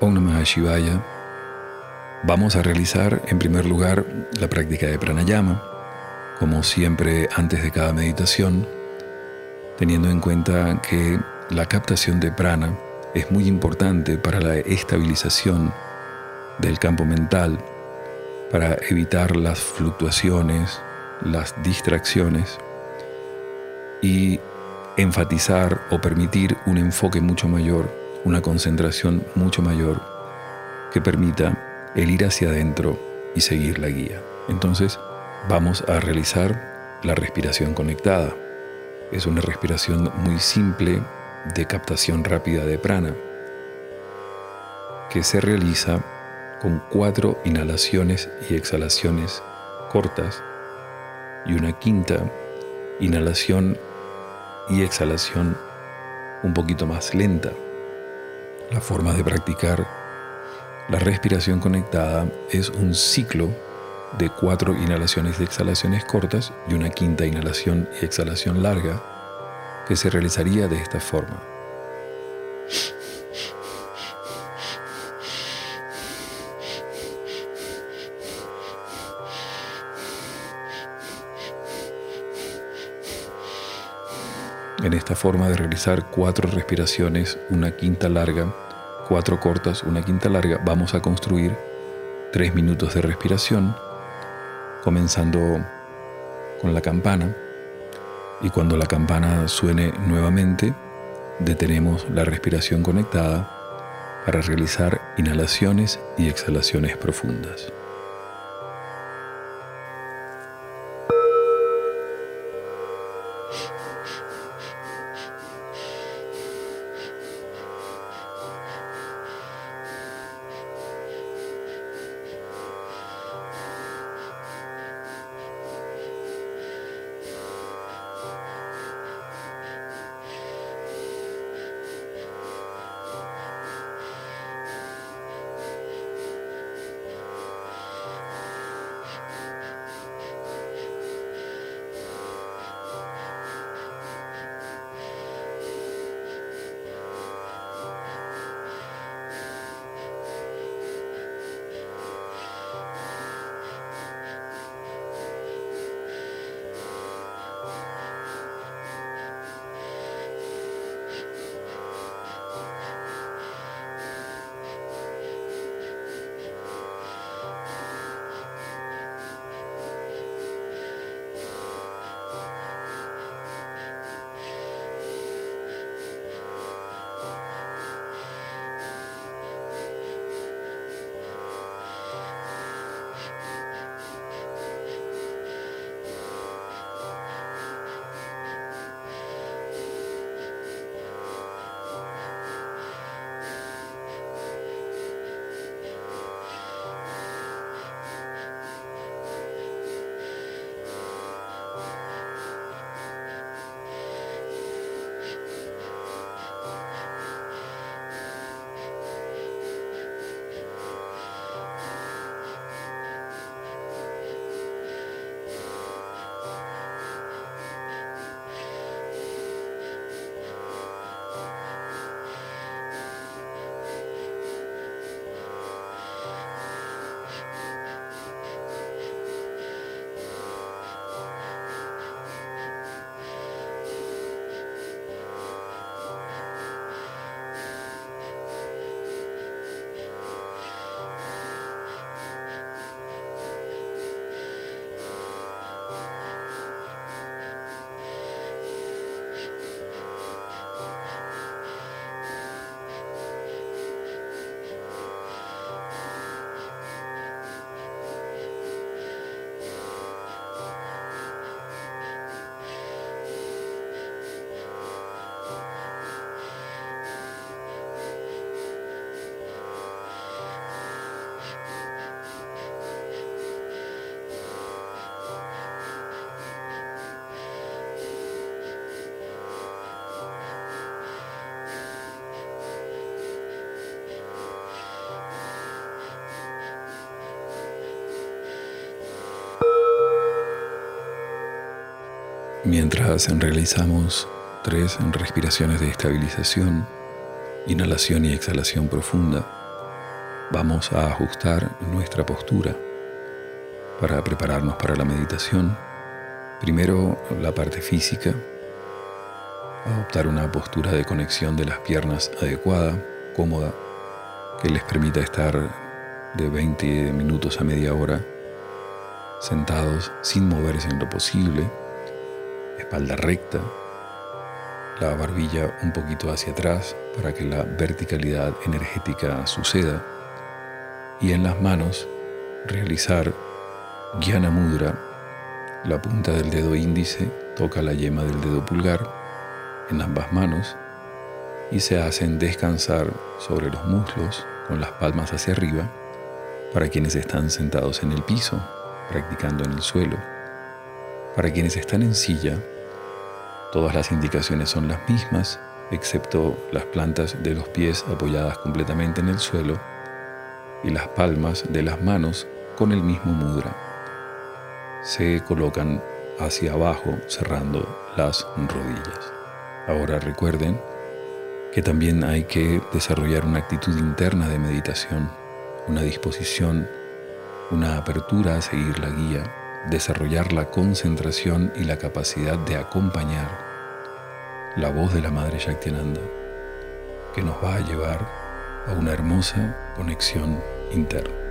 Om. Vamos a realizar en primer lugar la práctica de pranayama, como siempre antes de cada meditación, teniendo en cuenta que la captación de prana es muy importante para la estabilización del campo mental, para evitar las fluctuaciones, las distracciones y enfatizar o permitir un enfoque mucho mayor, una concentración mucho mayor que permita el ir hacia adentro y seguir la guía. Entonces vamos a realizar la respiración conectada. Es una respiración muy simple de captación rápida de prana que se realiza con cuatro inhalaciones y exhalaciones cortas y una quinta inhalación y exhalación un poquito más lenta. La forma de practicar la respiración conectada es un ciclo de cuatro inhalaciones y exhalaciones cortas y una quinta inhalación y exhalación larga que se realizaría de esta forma. En esta forma de realizar cuatro respiraciones, una quinta larga, cuatro cortas, una quinta larga, vamos a construir tres minutos de respiración, comenzando con la campana. Y cuando la campana suene nuevamente, detenemos la respiración conectada para realizar inhalaciones y exhalaciones profundas. Mientras realizamos tres respiraciones de estabilización, inhalación y exhalación profunda, vamos a ajustar nuestra postura para prepararnos para la meditación. Primero la parte física, adoptar una postura de conexión de las piernas adecuada, cómoda, que les permita estar de 20 minutos a media hora sentados sin moverse en lo posible, espalda recta, la barbilla un poquito hacia atrás para que la verticalidad energética suceda y en las manos realizar Jnana Mudra, la punta del dedo índice toca la yema del dedo pulgar en ambas manos y se hacen descansar sobre los muslos con las palmas hacia arriba para quienes están sentados en el piso, practicando en el suelo. Para quienes están en silla, todas las indicaciones son las mismas, excepto las plantas de los pies apoyadas completamente en el suelo y las palmas de las manos con el mismo mudra. Se colocan hacia abajo cerrando las rodillas. Ahora recuerden que también hay que desarrollar una actitud interna de meditación, una disposición, una apertura a seguir la guía, desarrollar la concentración y la capacidad de acompañar la voz de la Madre Shaktinanda, que nos va a llevar a una hermosa conexión interna.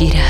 Гиря.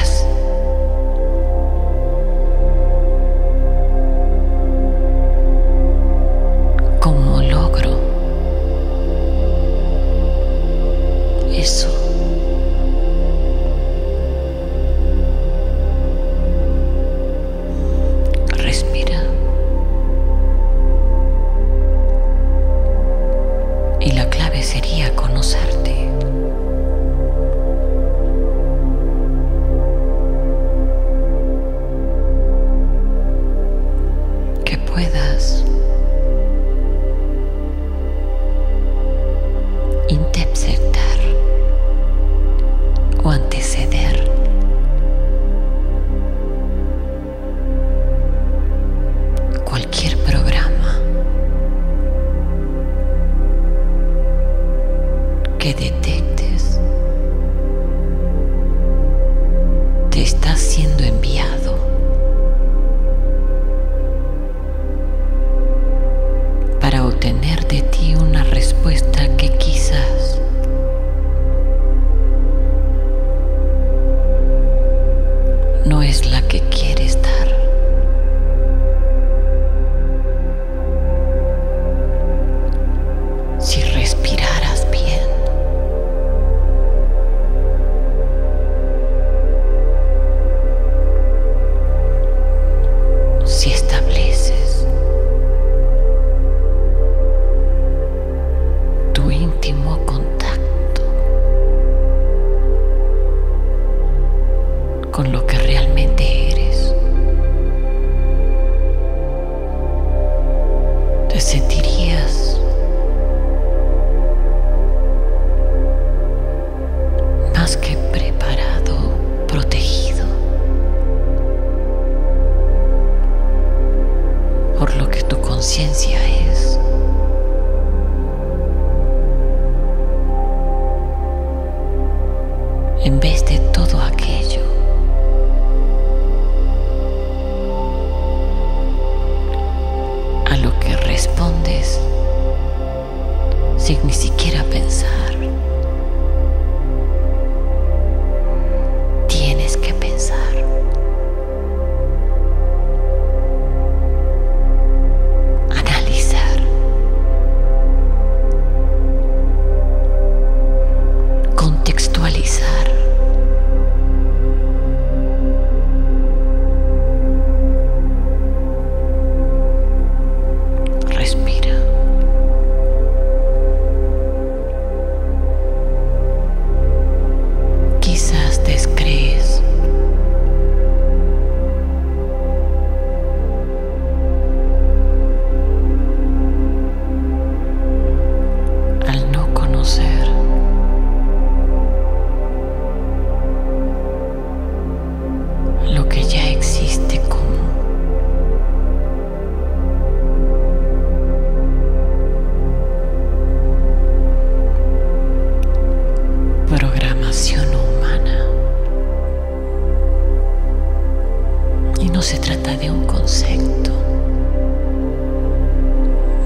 no se trata de un concepto,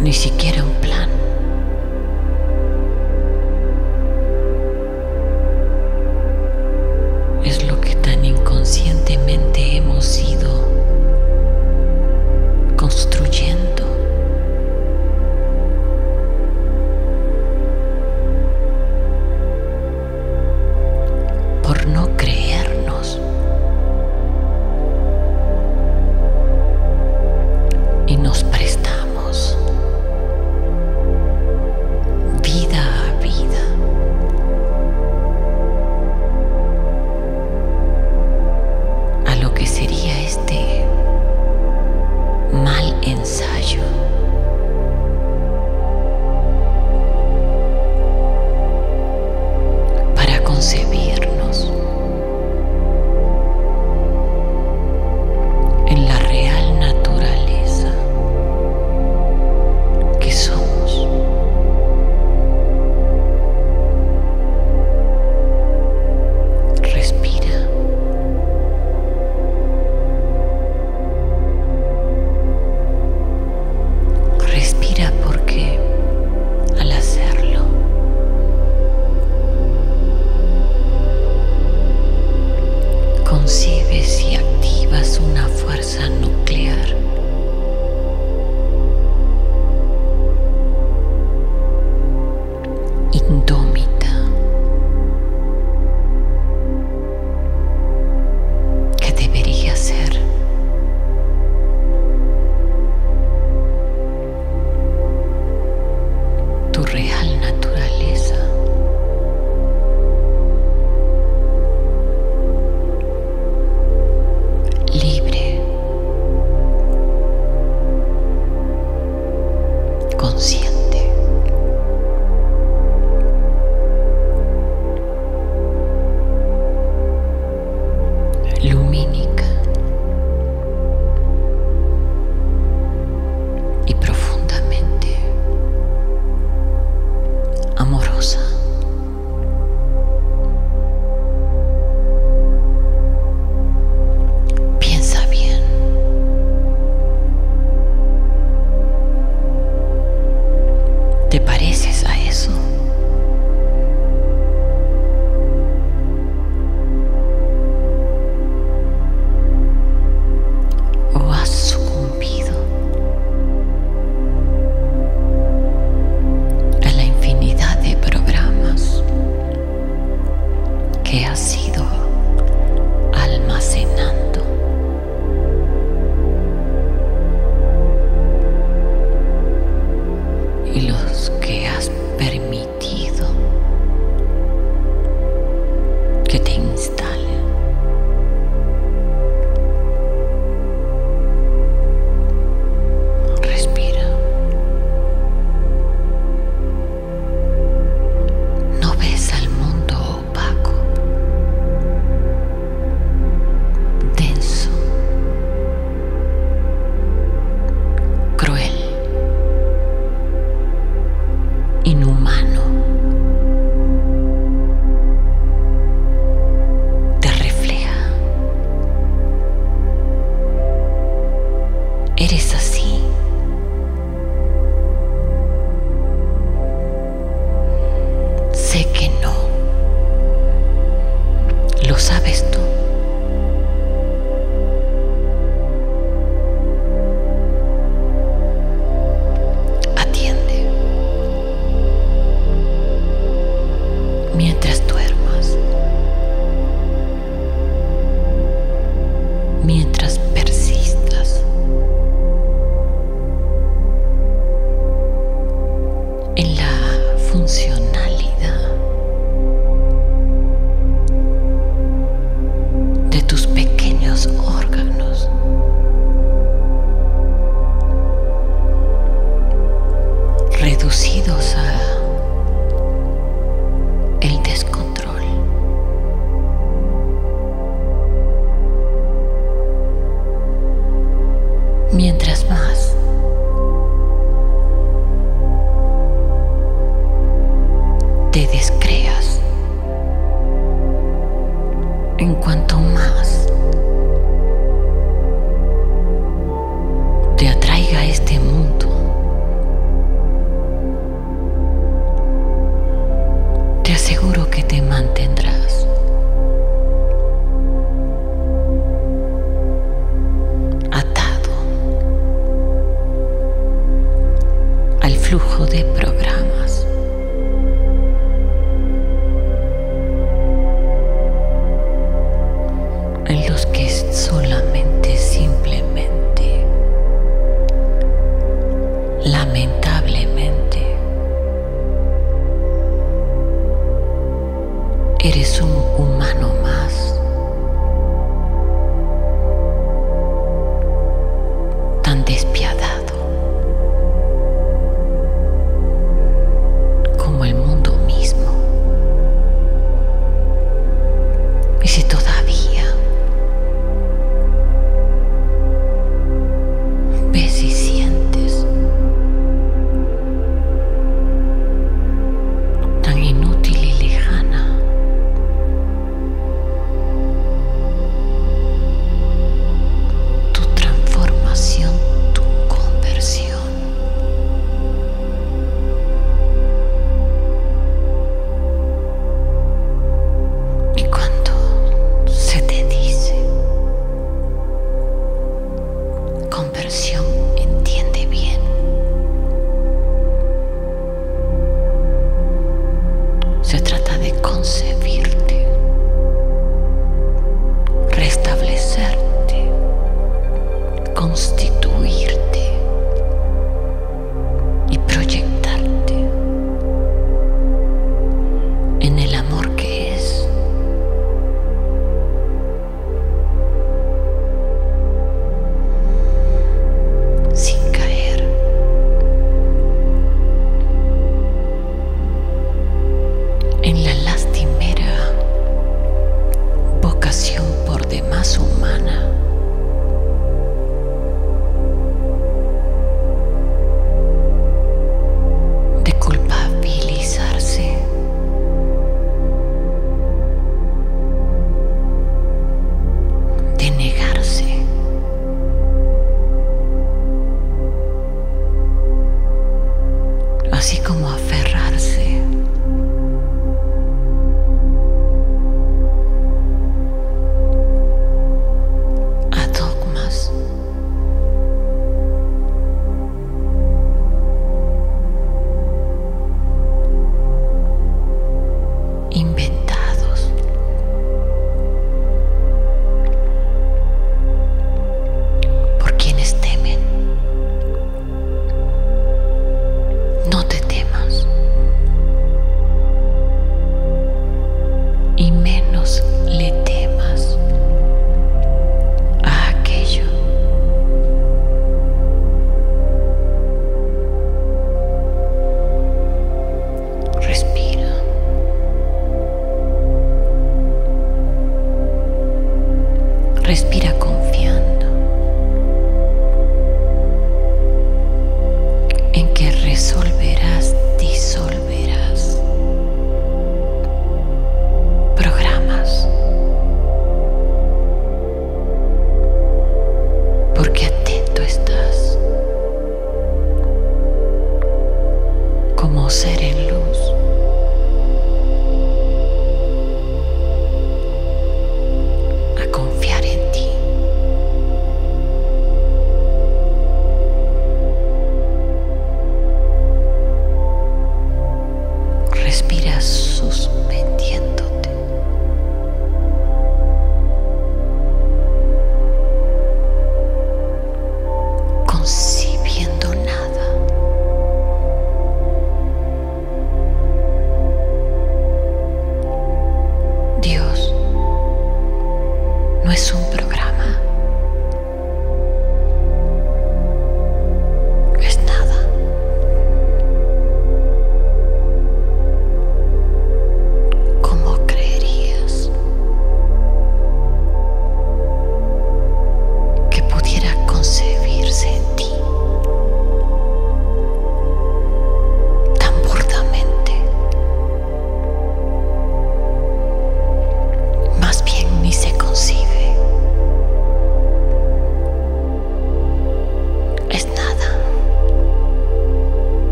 ni siquiera un plan. Flujo de programas. Como ser en luz.